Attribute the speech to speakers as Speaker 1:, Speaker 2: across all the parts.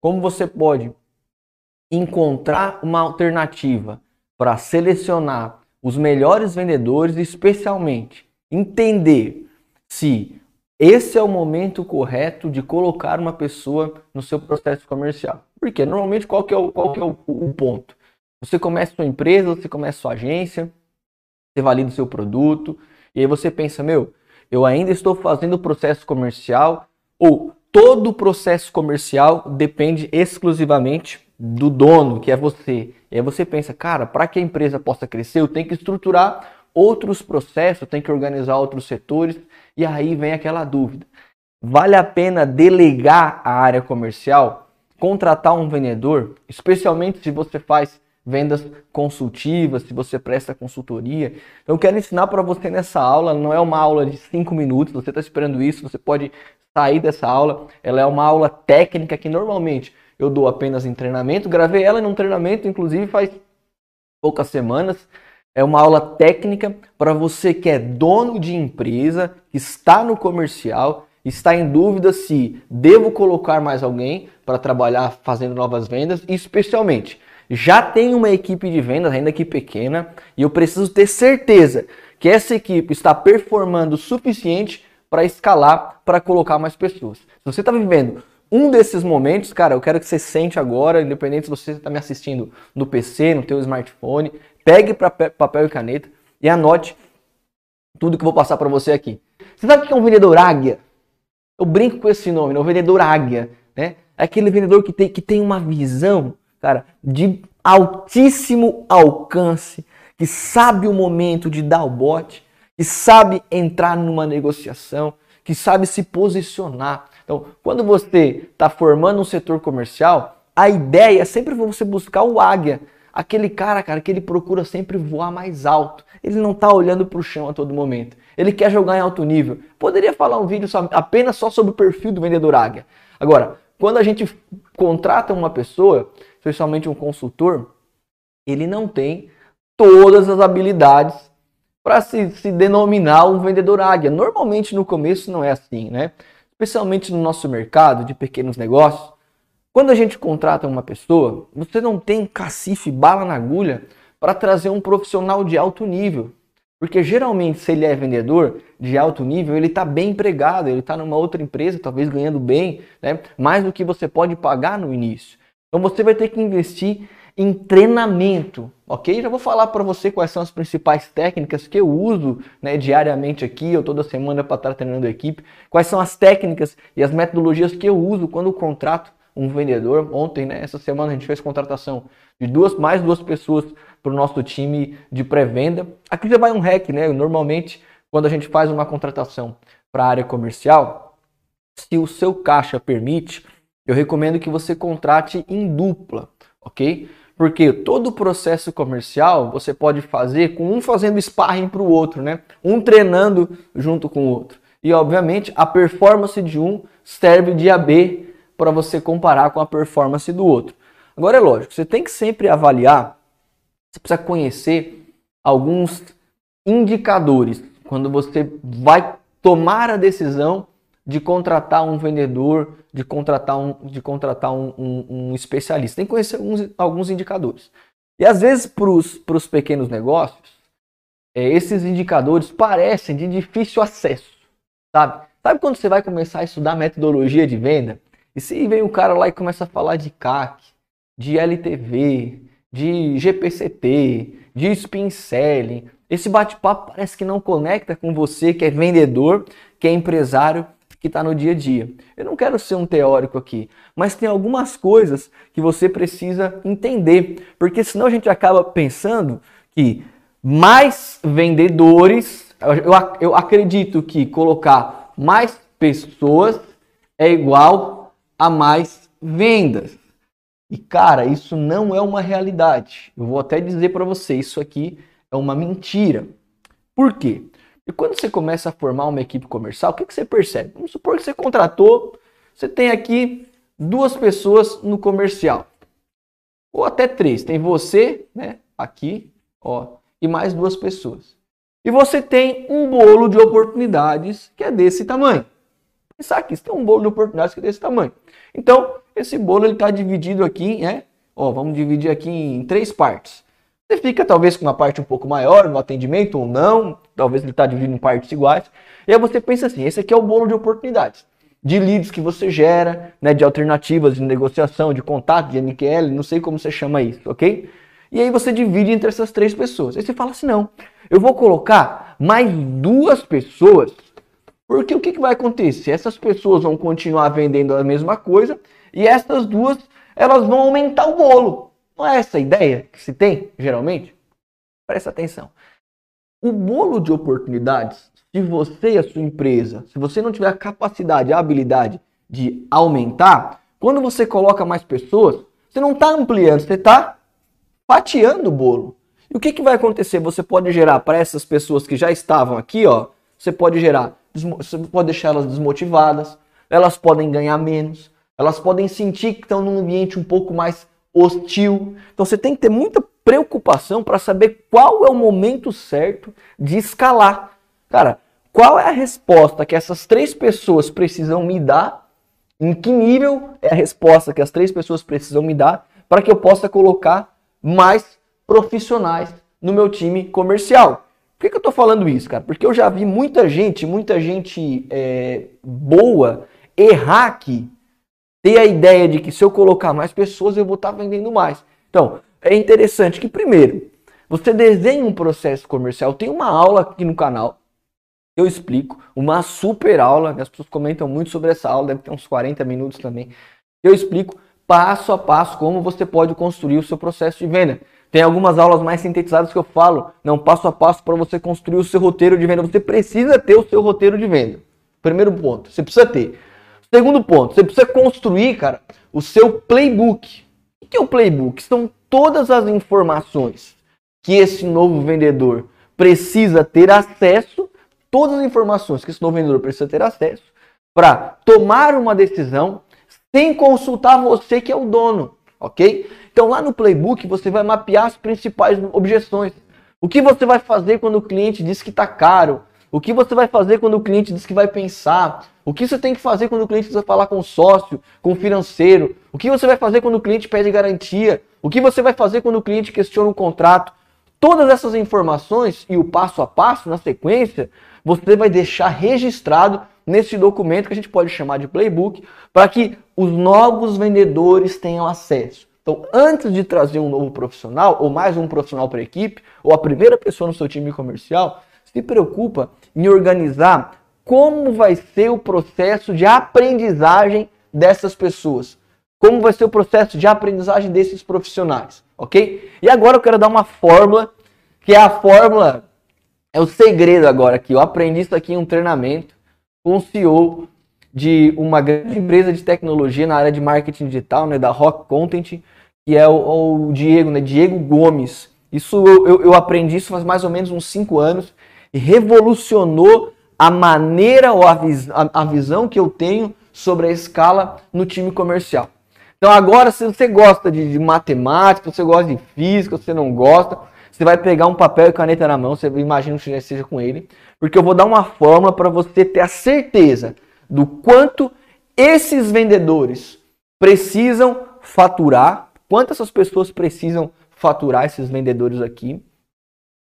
Speaker 1: como você pode encontrar uma alternativa para selecionar os melhores vendedores, especialmente entender se esse é o momento correto de colocar uma pessoa no seu processo comercial. Porque normalmente qual que é o, qual que é o, o ponto? Você começa sua empresa, você começa sua agência, você valida o seu produto, e aí você pensa, meu, eu ainda estou fazendo o processo comercial, ou todo o processo comercial depende exclusivamente do dono, que é você. E aí você pensa, cara, para que a empresa possa crescer, eu tenho que estruturar outros processos, eu tenho que organizar outros setores, e aí vem aquela dúvida. Vale a pena delegar a área comercial, contratar um vendedor, especialmente se você faz vendas consultivas, se você presta consultoria. Eu quero ensinar para você nessa aula, não é uma aula de 5 minutos, você está esperando isso, você pode sair dessa aula. Ela é uma aula técnica que normalmente eu dou apenas em treinamento. Gravei ela em um treinamento, inclusive faz poucas semanas. É uma aula técnica para você que é dono de empresa, está no comercial, está em dúvida se devo colocar mais alguém para trabalhar fazendo novas vendas, especialmente já tem uma equipe de vendas, ainda que pequena, e eu preciso ter certeza que essa equipe está performando o suficiente para escalar, para colocar mais pessoas. Se você está vivendo um desses momentos, cara, eu quero que você sente agora, independente se você está me assistindo no PC, no teu smartphone, pegue papel e caneta e anote tudo que eu vou passar para você aqui. Você sabe o que é um vendedor águia? Eu brinco com esse nome, né? o vendedor águia, né? É aquele vendedor que tem, que tem uma visão cara, de altíssimo alcance, que sabe o momento de dar o bote, que sabe entrar numa negociação, que sabe se posicionar. Então, quando você está formando um setor comercial, a ideia é sempre você buscar o águia, aquele cara, cara, que ele procura sempre voar mais alto. Ele não está olhando para o chão a todo momento. Ele quer jogar em alto nível. Poderia falar um vídeo só, apenas só sobre o perfil do vendedor águia. Agora, quando a gente contrata uma pessoa, especialmente um consultor, ele não tem todas as habilidades para se, se denominar um vendedor águia. Normalmente no começo não é assim, né? Especialmente no nosso mercado de pequenos negócios. Quando a gente contrata uma pessoa, você não tem cacife, bala na agulha para trazer um profissional de alto nível. Porque geralmente, se ele é vendedor de alto nível, ele está bem empregado, ele está numa outra empresa, talvez ganhando bem, né? mais do que você pode pagar no início. Então você vai ter que investir em treinamento, ok? Já vou falar para você quais são as principais técnicas que eu uso né, diariamente aqui, ou toda semana para estar treinando a equipe. Quais são as técnicas e as metodologias que eu uso quando contrato um vendedor. Ontem, né, essa semana, a gente fez contratação de duas, mais duas pessoas para o nosso time de pré-venda. Aqui já vai um hack, né? Normalmente, quando a gente faz uma contratação para a área comercial, se o seu caixa permite, eu recomendo que você contrate em dupla, ok? Porque todo o processo comercial você pode fazer com um fazendo sparring para o outro, né? Um treinando junto com o outro. E obviamente a performance de um serve de AB para você comparar com a performance do outro. Agora é lógico, você tem que sempre avaliar você precisa conhecer alguns indicadores quando você vai tomar a decisão de contratar um vendedor, de contratar um, de contratar um, um, um especialista. Tem que conhecer alguns, alguns indicadores. E às vezes para os pequenos negócios, é, esses indicadores parecem de difícil acesso, sabe? Sabe quando você vai começar a estudar metodologia de venda? E se vem o cara lá e começa a falar de CAC, de LTV, de GPCT, de spin selling. Esse bate-papo parece que não conecta com você que é vendedor, que é empresário, que está no dia a dia. Eu não quero ser um teórico aqui, mas tem algumas coisas que você precisa entender, porque senão a gente acaba pensando que mais vendedores, eu, eu acredito que colocar mais pessoas é igual a mais vendas. E cara, isso não é uma realidade. Eu vou até dizer para você, isso aqui é uma mentira. Por quê? E quando você começa a formar uma equipe comercial, o que, que você percebe? Vamos supor que você contratou, você tem aqui duas pessoas no comercial. Ou até três. Tem você, né, aqui, ó, e mais duas pessoas. E você tem um bolo de oportunidades que é desse tamanho. Pensar aqui, você tem um bolo de oportunidades que é desse tamanho. Então, esse bolo ele está dividido aqui, né? Ó, vamos dividir aqui em três partes. Você fica talvez com uma parte um pouco maior no atendimento ou não, talvez ele está dividido em partes iguais. E aí você pensa assim, esse aqui é o bolo de oportunidades, de leads que você gera, né, de alternativas de negociação, de contato, de MQL, não sei como você chama isso, ok? E aí você divide entre essas três pessoas. Aí você fala assim, não, eu vou colocar mais duas pessoas, porque o que, que vai acontecer? Essas pessoas vão continuar vendendo a mesma coisa e essas duas, elas vão aumentar o bolo. Não é essa a ideia que se tem, geralmente? Presta atenção. O bolo de oportunidades, se você e a sua empresa, se você não tiver a capacidade, a habilidade de aumentar, quando você coloca mais pessoas, você não está ampliando, você está fatiando o bolo. E o que, que vai acontecer? Você pode gerar para essas pessoas que já estavam aqui, ó, você pode gerar, você pode deixar elas desmotivadas, elas podem ganhar menos, elas podem sentir que estão num ambiente um pouco mais hostil. Então você tem que ter muita preocupação para saber qual é o momento certo de escalar. Cara, qual é a resposta que essas três pessoas precisam me dar? Em que nível é a resposta que as três pessoas precisam me dar para que eu possa colocar mais profissionais no meu time comercial? Por que, que eu estou falando isso, cara? Porque eu já vi muita gente, muita gente é, boa errar aqui ter a ideia de que se eu colocar mais pessoas eu vou estar vendendo mais. Então, é interessante que primeiro, você desenha um processo comercial. Tem uma aula aqui no canal, eu explico, uma super aula, as pessoas comentam muito sobre essa aula, deve ter uns 40 minutos também. Eu explico passo a passo como você pode construir o seu processo de venda. Tem algumas aulas mais sintetizadas que eu falo, não passo a passo para você construir o seu roteiro de venda. Você precisa ter o seu roteiro de venda. Primeiro ponto, você precisa ter. Segundo ponto, você precisa construir, cara, o seu playbook. O que é o playbook? São todas as informações que esse novo vendedor precisa ter acesso, todas as informações que esse novo vendedor precisa ter acesso para tomar uma decisão sem consultar você que é o dono, ok? Então lá no playbook você vai mapear as principais objeções. O que você vai fazer quando o cliente diz que está caro? O que você vai fazer quando o cliente diz que vai pensar? O que você tem que fazer quando o cliente precisa falar com o sócio, com o financeiro? O que você vai fazer quando o cliente pede garantia? O que você vai fazer quando o cliente questiona o contrato? Todas essas informações e o passo a passo na sequência, você vai deixar registrado nesse documento que a gente pode chamar de playbook, para que os novos vendedores tenham acesso. Então, antes de trazer um novo profissional, ou mais um profissional para a equipe, ou a primeira pessoa no seu time comercial, se preocupa em organizar como vai ser o processo de aprendizagem dessas pessoas. Como vai ser o processo de aprendizagem desses profissionais, ok? E agora eu quero dar uma fórmula, que é a fórmula, é o segredo agora aqui. Eu aprendi isso aqui em um treinamento com o CEO de uma grande empresa de tecnologia na área de marketing digital, né, da Rock Content, que é o, o Diego, né, Diego Gomes. Isso eu, eu aprendi isso faz mais ou menos uns 5 anos e revolucionou a maneira ou a, vis a, a visão que eu tenho sobre a escala no time comercial. Então agora, se você gosta de, de matemática, se você gosta de física, se você não gosta, você vai pegar um papel e caneta na mão, você imagina que seja com ele, porque eu vou dar uma fórmula para você ter a certeza do quanto esses vendedores precisam faturar, quanto essas pessoas precisam faturar esses vendedores aqui,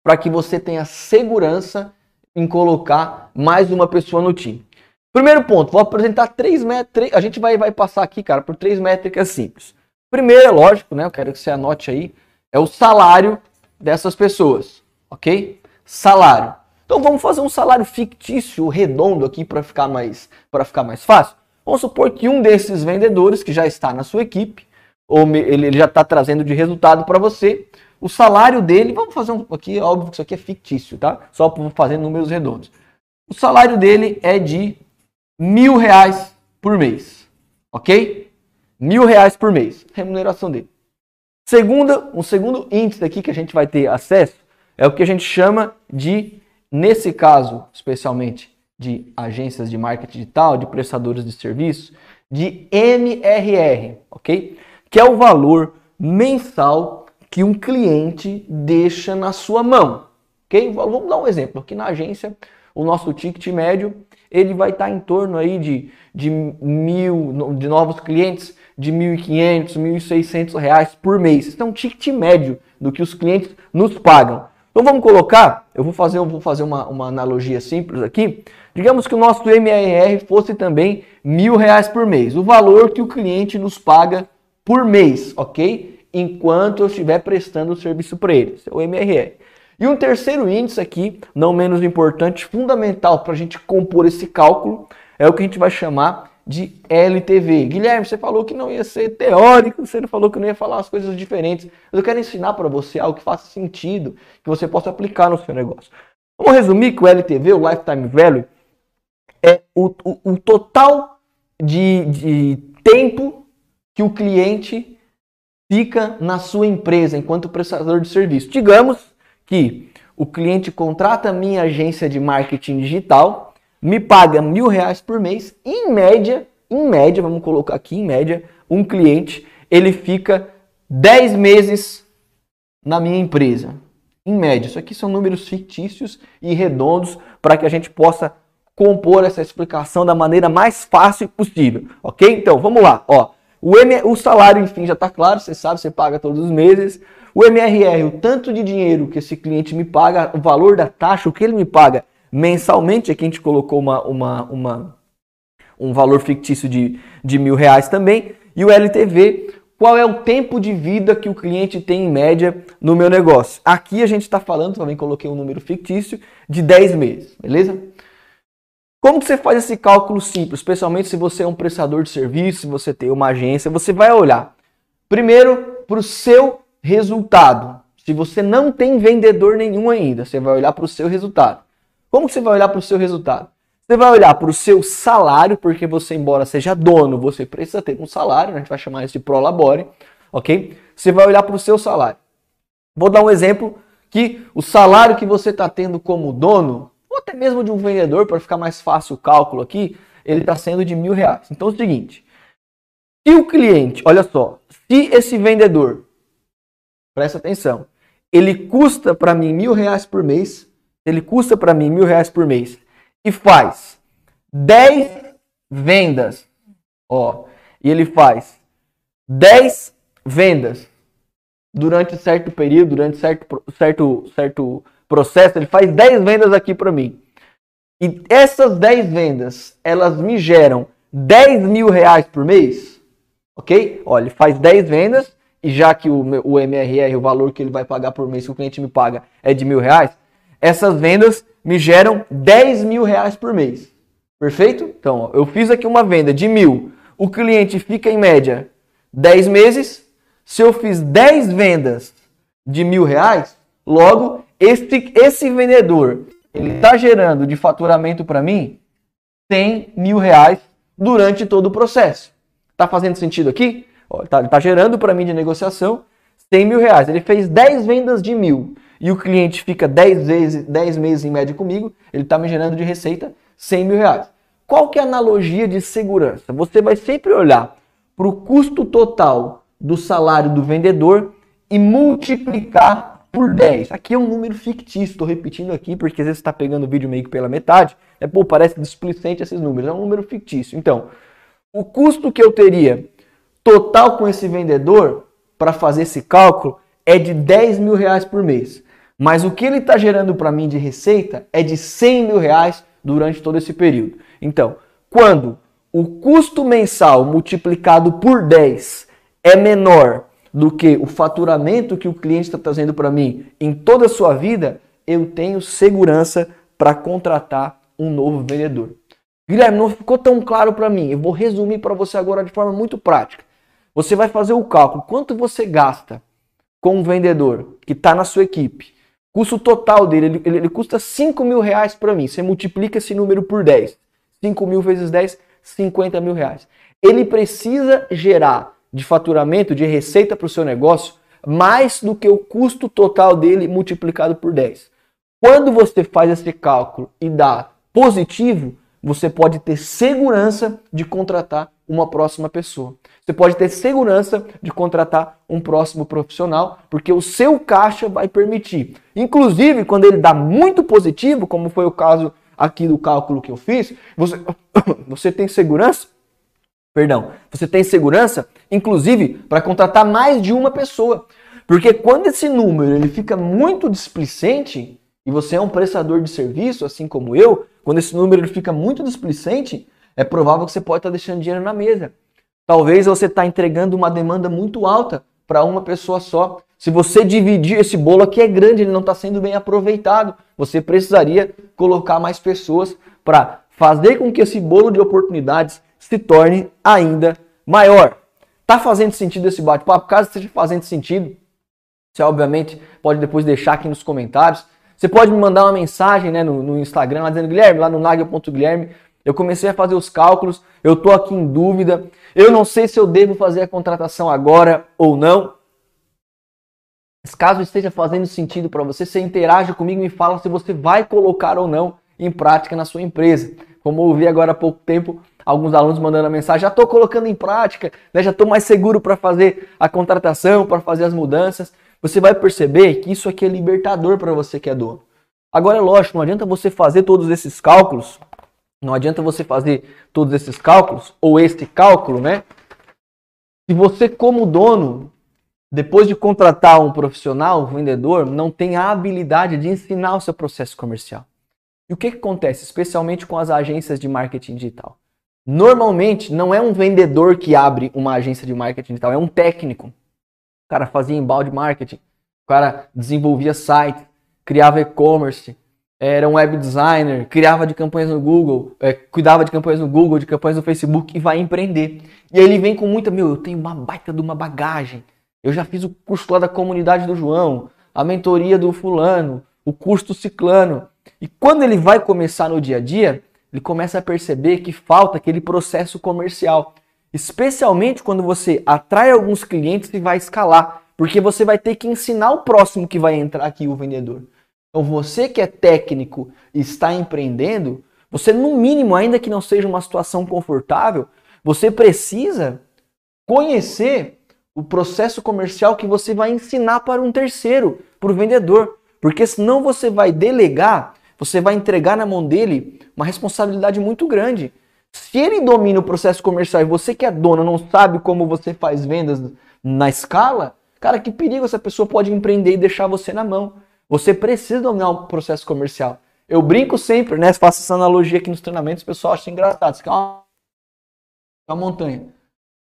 Speaker 1: para que você tenha segurança em colocar mais uma pessoa no time. Primeiro ponto, vou apresentar três métricas. A gente vai, vai passar aqui, cara, por três métricas simples. Primeiro, é lógico, né? Eu quero que você anote aí, é o salário dessas pessoas, ok? Salário. Então vamos fazer um salário fictício, redondo aqui para ficar mais para ficar mais fácil. Vamos supor que um desses vendedores que já está na sua equipe, ou ele já está trazendo de resultado para você, o salário dele, vamos fazer um aqui, óbvio que isso aqui é fictício, tá? Só para fazer números redondos. O salário dele é de mil reais por mês, ok? Mil reais por mês, remuneração dele. Segunda, um segundo índice aqui que a gente vai ter acesso é o que a gente chama de, nesse caso especialmente, de agências de marketing digital, de prestadores de serviços, de MRR, ok? Que é o valor mensal que um cliente deixa na sua mão. Okay? Vamos dar um exemplo. Aqui na agência, o nosso ticket médio ele vai estar em torno aí de, de mil, de novos clientes, de R$ 1.500, 1.600 reais por mês. Isso é um ticket médio do que os clientes nos pagam. Então vamos colocar, eu vou fazer, eu vou fazer uma, uma analogia simples aqui. Digamos que o nosso MRR fosse também mil reais por mês, o valor que o cliente nos paga por mês, ok? Enquanto eu estiver prestando o serviço para ele, é o MRR. E um terceiro índice aqui, não menos importante, fundamental para a gente compor esse cálculo, é o que a gente vai chamar de LTV. Guilherme, você falou que não ia ser teórico, você falou que não ia falar as coisas diferentes. Eu quero ensinar para você algo que faça sentido, que você possa aplicar no seu negócio. Vamos resumir que o LTV, o Lifetime Value, é o, o, o total de, de tempo que o cliente fica na sua empresa enquanto prestador de serviço. Digamos que o cliente contrata a minha agência de marketing digital me paga mil reais por mês, em média, em média, vamos colocar aqui em média, um cliente, ele fica 10 meses na minha empresa. Em média, isso aqui são números fictícios e redondos para que a gente possa compor essa explicação da maneira mais fácil possível, ok? Então, vamos lá, ó. O, M, o salário, enfim, já está claro, você sabe, você paga todos os meses. O MRR, o tanto de dinheiro que esse cliente me paga, o valor da taxa, o que ele me paga mensalmente. Aqui a gente colocou uma, uma, uma, um valor fictício de, de mil reais também. E o LTV, qual é o tempo de vida que o cliente tem em média no meu negócio? Aqui a gente está falando, também coloquei um número fictício, de 10 meses, beleza? Como que você faz esse cálculo simples, especialmente se você é um prestador de serviço, se você tem uma agência, você vai olhar primeiro para o seu resultado. Se você não tem vendedor nenhum ainda, você vai olhar para o seu resultado. Como você vai olhar para o seu resultado? Você vai olhar para o seu salário, porque você, embora seja dono, você precisa ter um salário, a gente vai chamar isso de prolabore, ok? Você vai olhar para o seu salário. Vou dar um exemplo que o salário que você está tendo como dono, ou até mesmo de um vendedor, para ficar mais fácil o cálculo aqui, ele está sendo de mil reais. Então é o seguinte, se o cliente, olha só, se esse vendedor, presta atenção, ele custa para mim mil reais por mês, ele custa para mim mil reais por mês e faz 10 vendas, ó, e ele faz 10 vendas durante certo período, durante certo, certo, certo processo, ele faz 10 vendas aqui para mim. E essas 10 vendas, elas me geram 10 mil reais por mês, ok? Olha, ele faz 10 vendas, e já que o, o MRR, o valor que ele vai pagar por mês, que o cliente me paga, é de mil reais, essas vendas me geram 10 mil reais por mês. Perfeito? Então, ó, eu fiz aqui uma venda de mil. O cliente fica em média 10 meses. Se eu fiz 10 vendas de mil reais, logo esse, esse vendedor ele está gerando de faturamento para mim 100 mil reais durante todo o processo. Está fazendo sentido aqui? Ó, tá, está gerando para mim de negociação 100 mil reais. Ele fez 10 vendas de mil e o cliente fica 10, vezes, 10 meses em média comigo, ele está me gerando de receita 100 mil reais. Qual que é a analogia de segurança? Você vai sempre olhar para o custo total do salário do vendedor e multiplicar por 10. Aqui é um número fictício, estou repetindo aqui porque às vezes está pegando o vídeo meio que pela metade. É, pô, parece displicente esses números, é um número fictício. Então, o custo que eu teria total com esse vendedor para fazer esse cálculo é de 10 mil reais por mês. Mas o que ele está gerando para mim de receita é de 100 mil reais durante todo esse período. Então, quando o custo mensal multiplicado por 10 é menor do que o faturamento que o cliente está trazendo para mim em toda a sua vida, eu tenho segurança para contratar um novo vendedor. Guilherme, não ficou tão claro para mim. Eu vou resumir para você agora de forma muito prática. Você vai fazer o cálculo. Quanto você gasta com um vendedor que está na sua equipe Custo total dele, ele, ele, ele custa 5 mil reais para mim. Você multiplica esse número por 10. 5 mil vezes 10, 50 mil reais. Ele precisa gerar de faturamento, de receita para o seu negócio, mais do que o custo total dele multiplicado por 10. Quando você faz esse cálculo e dá positivo, você pode ter segurança de contratar uma próxima pessoa. Você pode ter segurança de contratar um próximo profissional, porque o seu caixa vai permitir. Inclusive, quando ele dá muito positivo, como foi o caso aqui do cálculo que eu fiz, você, você tem segurança Perdão, você tem segurança, inclusive, para contratar mais de uma pessoa. Porque quando esse número ele fica muito displicente, e você é um prestador de serviço, assim como eu, quando esse número ele fica muito displicente, é provável que você pode estar tá deixando dinheiro na mesa. Talvez você está entregando uma demanda muito alta para uma pessoa só. Se você dividir esse bolo aqui é grande, ele não está sendo bem aproveitado. Você precisaria colocar mais pessoas para fazer com que esse bolo de oportunidades se torne ainda maior. Tá fazendo sentido esse bate-papo? Caso esteja fazendo sentido, você obviamente pode depois deixar aqui nos comentários. Você pode me mandar uma mensagem né, no, no Instagram lá dizendo, Guilherme, lá no nagel.guilherme, eu comecei a fazer os cálculos, eu estou aqui em dúvida, eu não sei se eu devo fazer a contratação agora ou não. Mas caso esteja fazendo sentido para você, você interaja comigo e me fala se você vai colocar ou não em prática na sua empresa. Como eu ouvi agora há pouco tempo, alguns alunos mandando a mensagem, já estou colocando em prática, né, já estou mais seguro para fazer a contratação, para fazer as mudanças. Você vai perceber que isso aqui é libertador para você que é dono. Agora, é lógico, não adianta você fazer todos esses cálculos, não adianta você fazer todos esses cálculos, ou este cálculo, né? Se você, como dono, depois de contratar um profissional, um vendedor, não tem a habilidade de ensinar o seu processo comercial. E o que, que acontece, especialmente com as agências de marketing digital? Normalmente não é um vendedor que abre uma agência de marketing digital, é um técnico. O cara fazia embalde marketing, o cara desenvolvia site, criava e-commerce, era um web designer, criava de campanhas no Google, é, cuidava de campanhas no Google, de campanhas no Facebook e vai empreender. E aí ele vem com muita, meu, eu tenho uma baita de uma bagagem, eu já fiz o curso lá da comunidade do João, a mentoria do fulano, o curso do ciclano. E quando ele vai começar no dia a dia, ele começa a perceber que falta aquele processo comercial. Especialmente quando você atrai alguns clientes e vai escalar. Porque você vai ter que ensinar o próximo que vai entrar aqui, o vendedor. Então você que é técnico e está empreendendo, você no mínimo, ainda que não seja uma situação confortável, você precisa conhecer o processo comercial que você vai ensinar para um terceiro, para o vendedor. Porque senão você vai delegar, você vai entregar na mão dele uma responsabilidade muito grande. Se ele domina o processo comercial e você que é dono não sabe como você faz vendas na escala, cara, que perigo essa pessoa pode empreender e deixar você na mão. Você precisa dominar o processo comercial. Eu brinco sempre, né? Faço essa analogia aqui nos treinamentos, o pessoal acha engraçado. Isso aqui é uma, é uma montanha.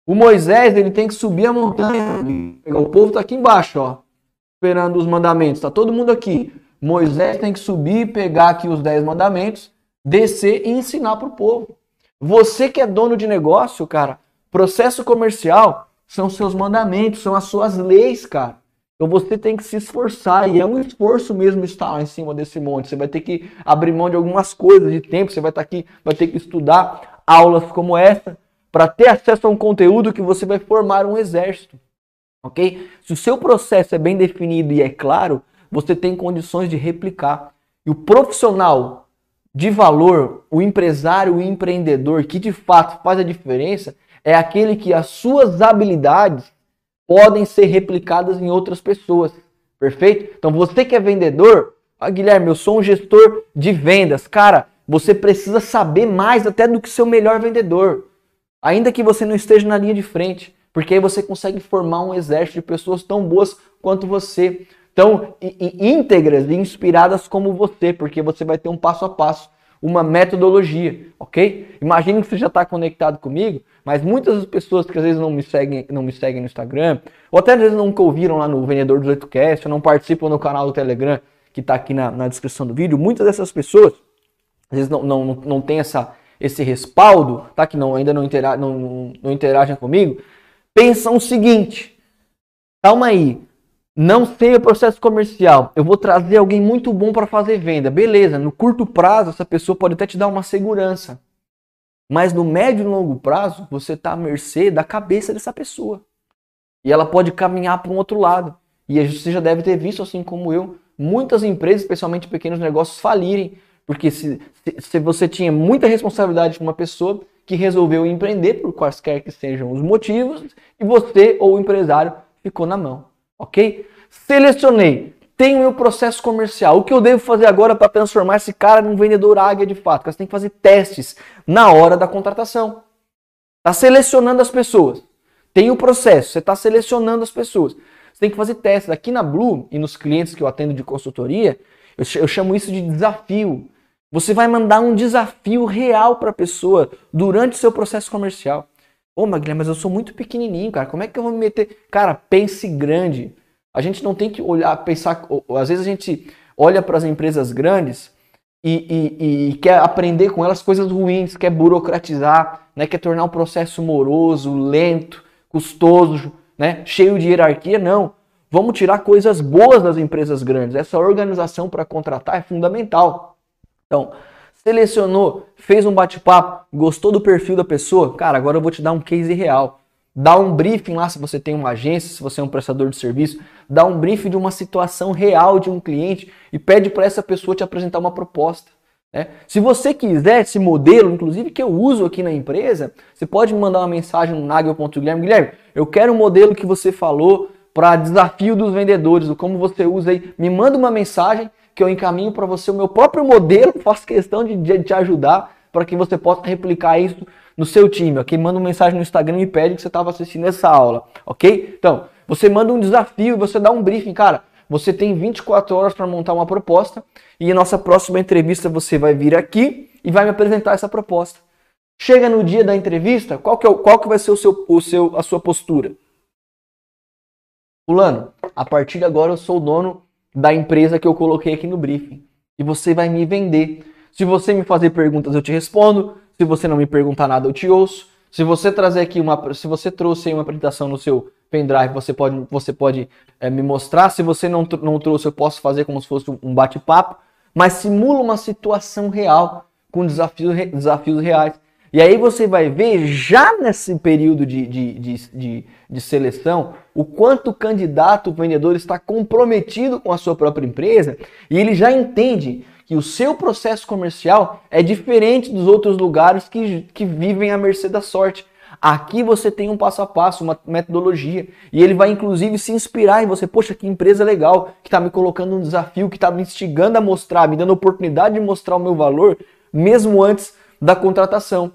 Speaker 1: O Moisés, ele tem que subir a montanha. O povo está aqui embaixo, ó, esperando os mandamentos. Está todo mundo aqui. Moisés tem que subir, pegar aqui os dez mandamentos, descer e ensinar para o povo. Você que é dono de negócio, cara, processo comercial são seus mandamentos, são as suas leis, cara. Então você tem que se esforçar e é um esforço mesmo estar lá em cima desse monte. Você vai ter que abrir mão de algumas coisas de tempo, você vai estar aqui, vai ter que estudar aulas como essa para ter acesso a um conteúdo que você vai formar um exército. Ok? Se o seu processo é bem definido e é claro, você tem condições de replicar. E o profissional de valor, o empresário, o empreendedor que de fato faz a diferença, é aquele que as suas habilidades podem ser replicadas em outras pessoas. Perfeito? Então você que é vendedor, ah, Guilherme, eu sou um gestor de vendas. Cara, você precisa saber mais até do que seu melhor vendedor. Ainda que você não esteja na linha de frente, porque aí você consegue formar um exército de pessoas tão boas quanto você, tão íntegras e inspiradas como você, porque você vai ter um passo a passo, uma metodologia, ok? Imagine que você já está conectado comigo, mas muitas das pessoas que às vezes não me seguem, não me seguem no Instagram, ou até às vezes nunca ouviram lá no Vendedor do 8Cast, ou não participam no canal do Telegram, que está aqui na, na descrição do vídeo, muitas dessas pessoas às vezes não, não, não, não tem essa esse respaldo, tá? Que não, ainda não, intera não, não, não interagem comigo, pensam o seguinte: calma aí, não sei o processo comercial, eu vou trazer alguém muito bom para fazer venda. Beleza, no curto prazo essa pessoa pode até te dar uma segurança. Mas no médio e longo prazo, você está à mercê da cabeça dessa pessoa. E ela pode caminhar para um outro lado. E você já deve ter visto, assim como eu, muitas empresas, especialmente pequenos negócios, falirem porque se, se, você tinha muita responsabilidade com uma pessoa que resolveu empreender, por quaisquer que sejam os motivos, e você ou o empresário ficou na mão, ok? Selecionei, tenho meu processo comercial. O que eu devo fazer agora para transformar esse cara num vendedor águia de fato? Você tem que fazer testes na hora da contratação. Está selecionando as pessoas. Tem o processo, você está selecionando as pessoas. Você tem que fazer testes. Aqui na Blue e nos clientes que eu atendo de consultoria, eu chamo isso de desafio. Você vai mandar um desafio real para a pessoa durante o seu processo comercial. Ô, Maguilherme, mas eu sou muito pequenininho, cara. Como é que eu vou me meter? Cara, pense grande. A gente não tem que olhar, pensar. Às vezes a gente olha para as empresas grandes e, e, e, quer aprender com elas coisas ruins, quer burocratizar, né? quer tornar o processo moroso, lento, custoso, né? cheio de hierarquia. Não. Vamos tirar coisas boas das empresas grandes. Essa organização para contratar é fundamental. Então, selecionou, fez um bate-papo, gostou do perfil da pessoa, cara, agora eu vou te dar um case real. Dá um briefing lá se você tem uma agência, se você é um prestador de serviço, dá um briefing de uma situação real de um cliente e pede para essa pessoa te apresentar uma proposta. Né? Se você quiser esse modelo, inclusive que eu uso aqui na empresa, você pode me mandar uma mensagem no nagel.guilherme. Guilherme, eu quero o um modelo que você falou para desafio dos vendedores, como você usa aí. Me manda uma mensagem que eu encaminho para você o meu próprio modelo, faço questão de, de te ajudar para que você possa replicar isso no seu time, ok? Manda uma mensagem no Instagram e pede que você estava assistindo essa aula, ok? Então, você manda um desafio, você dá um briefing, cara. Você tem 24 horas para montar uma proposta e a nossa próxima entrevista você vai vir aqui e vai me apresentar essa proposta. Chega no dia da entrevista, qual que, é, qual que vai ser o seu, o seu, a sua postura? Fulano, a partir de agora eu sou o dono da empresa que eu coloquei aqui no briefing. E você vai me vender. Se você me fazer perguntas, eu te respondo. Se você não me perguntar nada, eu te ouço. Se você trazer aqui uma, se você trouxe uma apresentação no seu pendrive, você pode, você pode é, me mostrar. Se você não, não trouxe, eu posso fazer como se fosse um bate-papo. Mas simula uma situação real com desafios, desafios reais. E aí você vai ver, já nesse período de, de, de, de, de seleção, o quanto o candidato, vendedor, está comprometido com a sua própria empresa e ele já entende que o seu processo comercial é diferente dos outros lugares que, que vivem à mercê da sorte. Aqui você tem um passo a passo, uma metodologia, e ele vai inclusive se inspirar em você. Poxa, que empresa legal, que está me colocando um desafio, que está me instigando a mostrar, me dando oportunidade de mostrar o meu valor, mesmo antes da contratação.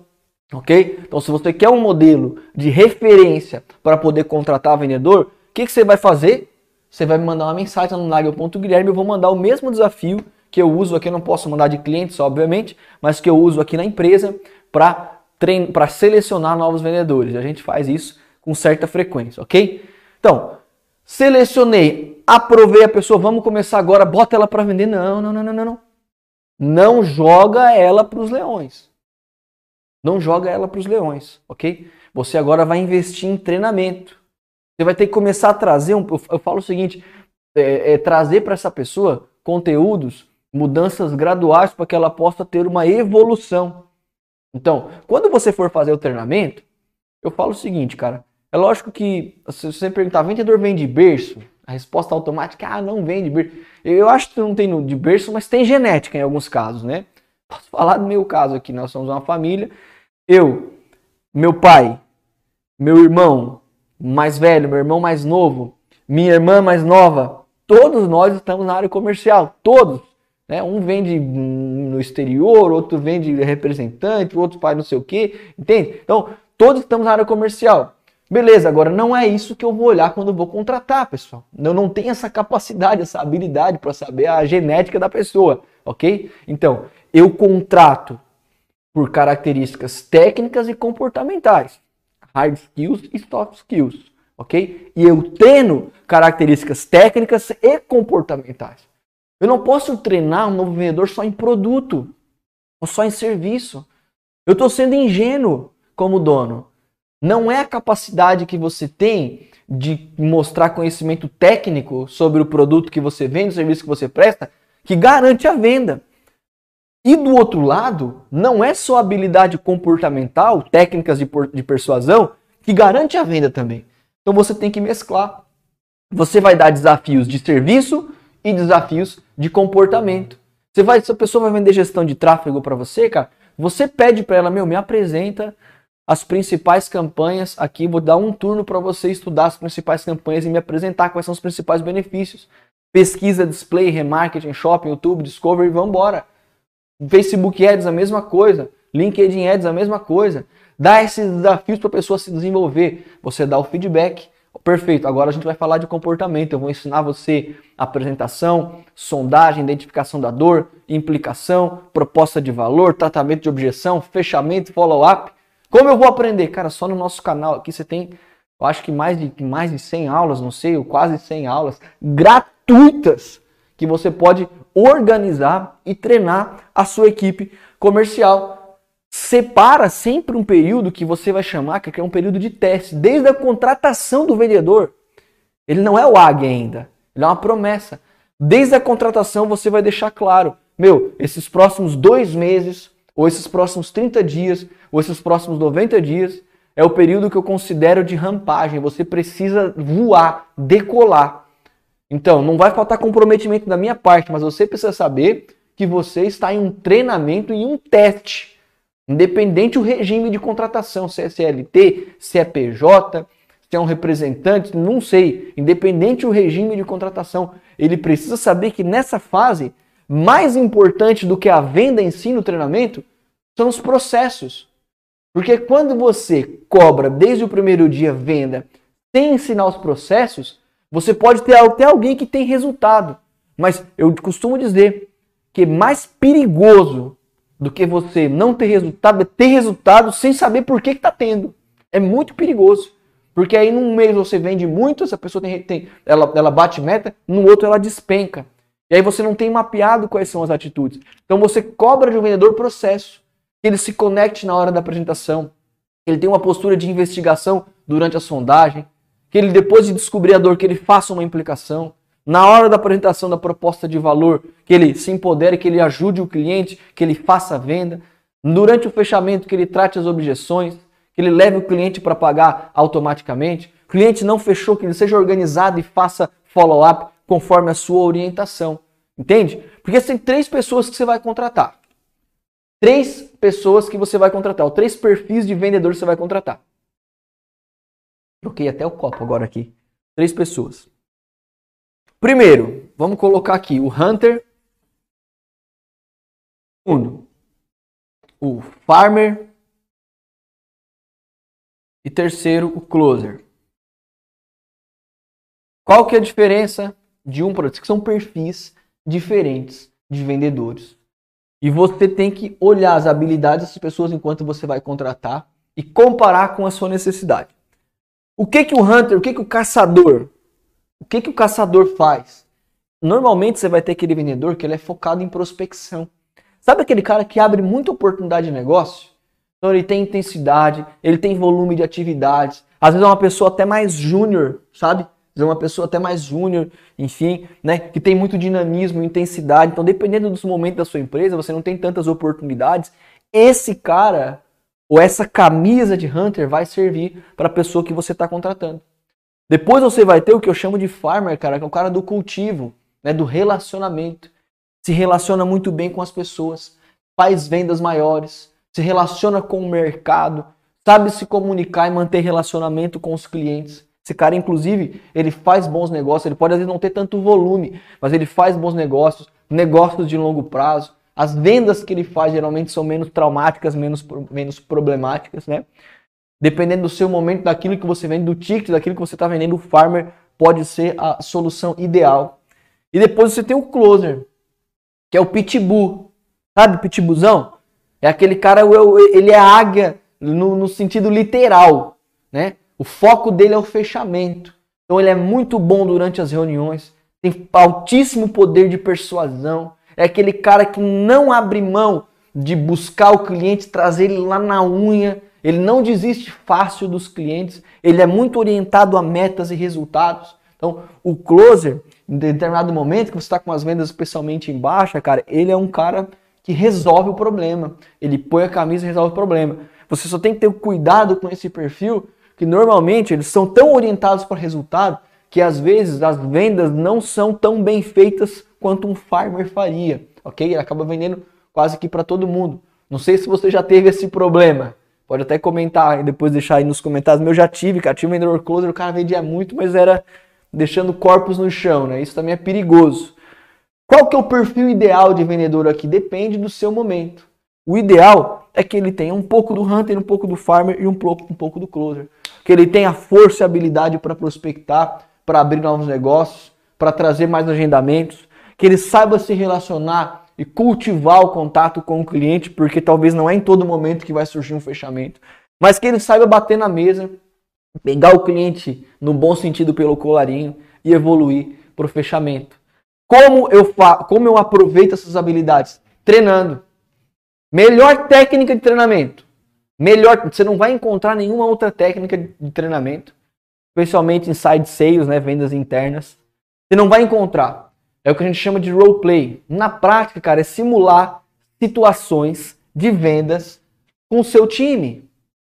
Speaker 1: Ok? Então, se você quer um modelo de referência para poder contratar vendedor, o que, que, você vai fazer? Você vai me mandar uma mensagem no nagel.guilherme, eu vou mandar o mesmo desafio que eu uso aqui, eu não posso mandar de clientes, obviamente, mas que eu uso aqui na empresa para para selecionar novos vendedores. A gente faz isso com certa frequência, ok? Então, selecionei, aprovei a pessoa, vamos começar agora, bota ela para vender. Não, não, não, não, não. Não joga ela para os leões. Não joga ela para os leões, ok? Você agora vai investir em treinamento. Você vai ter que começar a trazer, um, eu falo o seguinte, é, é trazer para essa pessoa conteúdos, mudanças graduais para que ela possa ter uma evolução. Então, quando você for fazer o treinamento, eu falo o seguinte, cara. É lógico que se você perguntar, vendedor vem de berço? A resposta automática é, ah, não vem de berço. Eu acho que não tem de berço, mas tem genética em alguns casos, né? Posso falar do meu caso aqui, nós somos uma família. Eu, meu pai, meu irmão mais velho, meu irmão mais novo, minha irmã mais nova, todos nós estamos na área comercial, todos. Né? Um vende no exterior, outro vende representante, outro faz não sei o quê, entende? Então, todos estamos na área comercial. Beleza, agora não é isso que eu vou olhar quando vou contratar, pessoal. Eu não tenho essa capacidade, essa habilidade para saber a genética da pessoa, ok? Então, eu contrato por características técnicas e comportamentais, hard skills e soft skills, ok? E eu tendo características técnicas e comportamentais. Eu não posso treinar um novo vendedor só em produto ou só em serviço. Eu estou sendo ingênuo como dono. Não é a capacidade que você tem de mostrar conhecimento técnico sobre o produto que você vende, o serviço que você presta, que garante a venda. E do outro lado, não é só habilidade comportamental, técnicas de, de persuasão, que garante a venda também. Então você tem que mesclar. Você vai dar desafios de serviço e desafios de comportamento. Você vai, se a pessoa vai vender gestão de tráfego para você, cara, você pede para ela, meu, me apresenta as principais campanhas aqui, vou dar um turno para você estudar as principais campanhas e me apresentar quais são os principais benefícios. Pesquisa, display, remarketing, shopping, YouTube, discovery, vamos embora. Facebook Ads, a mesma coisa. LinkedIn Ads a mesma coisa. Dá esses desafios para a pessoa se desenvolver. Você dá o feedback. Perfeito, agora a gente vai falar de comportamento. Eu vou ensinar você apresentação, sondagem, identificação da dor, implicação, proposta de valor, tratamento de objeção, fechamento, follow-up. Como eu vou aprender? Cara, só no nosso canal aqui você tem, eu acho que mais de, mais de 100 aulas, não sei, ou quase 100 aulas gratuitas que você pode organizar e treinar a sua equipe comercial separa sempre um período que você vai chamar que é um período de teste, desde a contratação do vendedor. Ele não é o AG ainda, ele é uma promessa. Desde a contratação você vai deixar claro, meu, esses próximos dois meses, ou esses próximos 30 dias, ou esses próximos 90 dias, é o período que eu considero de rampagem. Você precisa voar, decolar. Então, não vai faltar comprometimento da minha parte, mas você precisa saber que você está em um treinamento, em um teste. Independente o regime de contratação, se é CLT, se é PJ, se é um representante, não sei. Independente o regime de contratação, ele precisa saber que nessa fase, mais importante do que a venda em si no treinamento, são os processos. Porque quando você cobra desde o primeiro dia venda sem ensinar os processos, você pode ter até alguém que tem resultado. Mas eu costumo dizer que é mais perigoso do que você não ter resultado, é ter resultado sem saber por que está tendo. É muito perigoso. Porque aí num mês você vende muito, essa pessoa tem, tem ela, ela bate meta, no outro ela despenca. E aí você não tem mapeado quais são as atitudes. Então você cobra de um vendedor processo, que ele se conecte na hora da apresentação, ele tenha uma postura de investigação durante a sondagem, que ele depois de descobrir a dor, que ele faça uma implicação, na hora da apresentação da proposta de valor, que ele se empodere, que ele ajude o cliente, que ele faça a venda. Durante o fechamento, que ele trate as objeções, que ele leve o cliente para pagar automaticamente. O cliente não fechou, que ele seja organizado e faça follow-up conforme a sua orientação. Entende? Porque tem três pessoas que você vai contratar. Três pessoas que você vai contratar, ou três perfis de vendedor que você vai contratar. Troquei até o copo agora aqui. Três pessoas. Primeiro, vamos colocar aqui o Hunter. Segundo, o Farmer. E terceiro, o Closer. Qual que é a diferença de um para outro? São perfis diferentes de vendedores. E você tem que olhar as habilidades dessas pessoas enquanto você vai contratar e comparar com a sua necessidade. O que que o hunter, o que que o caçador o que, que o caçador faz? Normalmente você vai ter aquele vendedor que ele é focado em prospecção. Sabe aquele cara que abre muita oportunidade de negócio? Então ele tem intensidade, ele tem volume de atividades. Às vezes é uma pessoa até mais júnior, sabe? É uma pessoa até mais júnior, enfim, né? Que tem muito dinamismo, intensidade. Então, dependendo dos momentos da sua empresa, você não tem tantas oportunidades. Esse cara ou essa camisa de hunter vai servir para a pessoa que você está contratando. Depois você vai ter o que eu chamo de farmer, cara, que é o cara do cultivo, né, do relacionamento. Se relaciona muito bem com as pessoas, faz vendas maiores, se relaciona com o mercado, sabe se comunicar e manter relacionamento com os clientes. Esse cara, inclusive, ele faz bons negócios, ele pode às vezes não ter tanto volume, mas ele faz bons negócios, negócios de longo prazo. As vendas que ele faz geralmente são menos traumáticas, menos, menos problemáticas, né? Dependendo do seu momento, daquilo que você vende, do ticket, daquilo que você está vendendo, o farmer pode ser a solução ideal. E depois você tem o closer, que é o pitbull. Sabe pitbullzão? É aquele cara, ele é águia no, no sentido literal, né? O foco dele é o fechamento. Então ele é muito bom durante as reuniões, tem altíssimo poder de persuasão. É aquele cara que não abre mão de buscar o cliente, trazer ele lá na unha ele não desiste fácil dos clientes, ele é muito orientado a metas e resultados. Então, o closer, em determinado momento que você está com as vendas especialmente em baixa, cara, ele é um cara que resolve o problema. Ele põe a camisa e resolve o problema. Você só tem que ter cuidado com esse perfil, que normalmente eles são tão orientados para resultado que às vezes as vendas não são tão bem feitas quanto um farmer faria, ok? Ele acaba vendendo quase que para todo mundo. Não sei se você já teve esse problema. Pode até comentar e depois deixar aí nos comentários. Eu já tive, cara. Tive um vendedor closer, o cara vendia muito, mas era deixando corpos no chão, né? Isso também é perigoso. Qual que é o perfil ideal de vendedor aqui? Depende do seu momento. O ideal é que ele tenha um pouco do hunter, um pouco do farmer e um pouco, um pouco do closer. Que ele tenha força e habilidade para prospectar, para abrir novos negócios, para trazer mais agendamentos, que ele saiba se relacionar e cultivar o contato com o cliente, porque talvez não é em todo momento que vai surgir um fechamento, mas que ele saiba bater na mesa, pegar o cliente no bom sentido pelo colarinho e evoluir para o fechamento. Como eu, fa como eu aproveito essas habilidades? Treinando. Melhor técnica de treinamento. Melhor, você não vai encontrar nenhuma outra técnica de treinamento, especialmente em side sales, né, vendas internas. Você não vai encontrar. É o que a gente chama de role play. Na prática, cara, é simular situações de vendas com o seu time.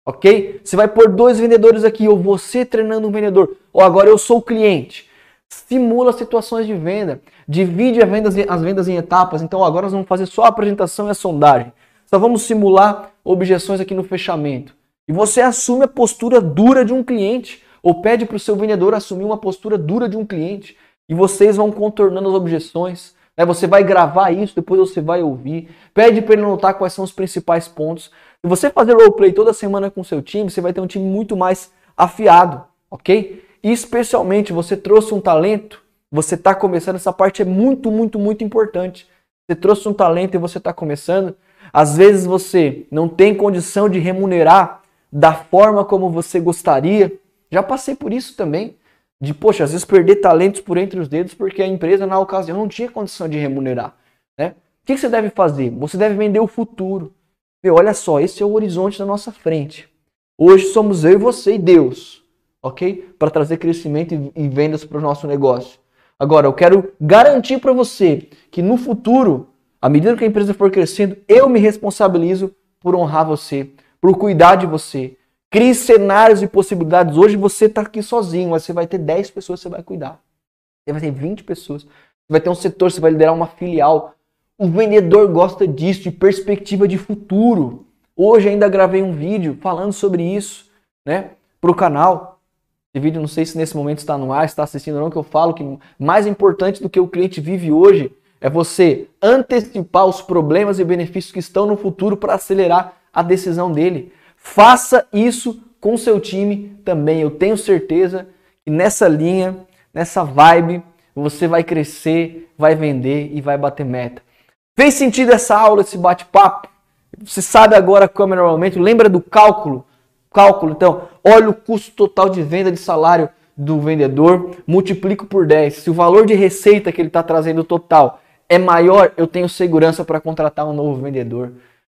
Speaker 1: Ok? Você vai pôr dois vendedores aqui, ou você treinando um vendedor, ou agora eu sou o cliente. Simula situações de venda. Divide as vendas, as vendas em etapas. Então agora nós vamos fazer só a apresentação e a sondagem. Só vamos simular objeções aqui no fechamento. E você assume a postura dura de um cliente, ou pede para o seu vendedor assumir uma postura dura de um cliente. E vocês vão contornando as objeções. Né? Você vai gravar isso, depois você vai ouvir. Pede para ele anotar quais são os principais pontos. Se você fazer roleplay toda semana com seu time, você vai ter um time muito mais afiado, ok? E especialmente você trouxe um talento, você está começando, essa parte é muito, muito, muito importante. Você trouxe um talento e você está começando. Às vezes você não tem condição de remunerar da forma como você gostaria. Já passei por isso também. De, poxa, às vezes perder talentos por entre os dedos porque a empresa na ocasião não tinha condição de remunerar. Né? O que você deve fazer? Você deve vender o futuro. Meu, olha só, esse é o horizonte da nossa frente. Hoje somos eu e você e Deus ok? Para trazer crescimento e vendas para o nosso negócio. Agora, eu quero garantir para você que no futuro, à medida que a empresa for crescendo, eu me responsabilizo por honrar você, por cuidar de você. Crie cenários e possibilidades. Hoje você está aqui sozinho, mas você vai ter 10 pessoas que você vai cuidar. Você vai ter 20 pessoas. Você vai ter um setor, você vai liderar uma filial. O vendedor gosta disso, de perspectiva de futuro. Hoje ainda gravei um vídeo falando sobre isso, né, para o canal. Esse vídeo, não sei se nesse momento está no ar, está assistindo ou não, que eu falo que mais importante do que o cliente vive hoje é você antecipar os problemas e benefícios que estão no futuro para acelerar a decisão dele. Faça isso com seu time também. Eu tenho certeza que nessa linha, nessa vibe, você vai crescer, vai vender e vai bater meta. Fez sentido essa aula, esse bate-papo? Você sabe agora como é normalmente, lembra do cálculo? cálculo. Então, olha o custo total de venda de salário do vendedor, multiplico por 10. Se o valor de receita que ele está trazendo total é maior, eu tenho segurança para contratar um novo vendedor.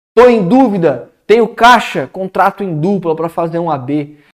Speaker 1: Estou em dúvida, tenho caixa, contrato em dupla para fazer um AB.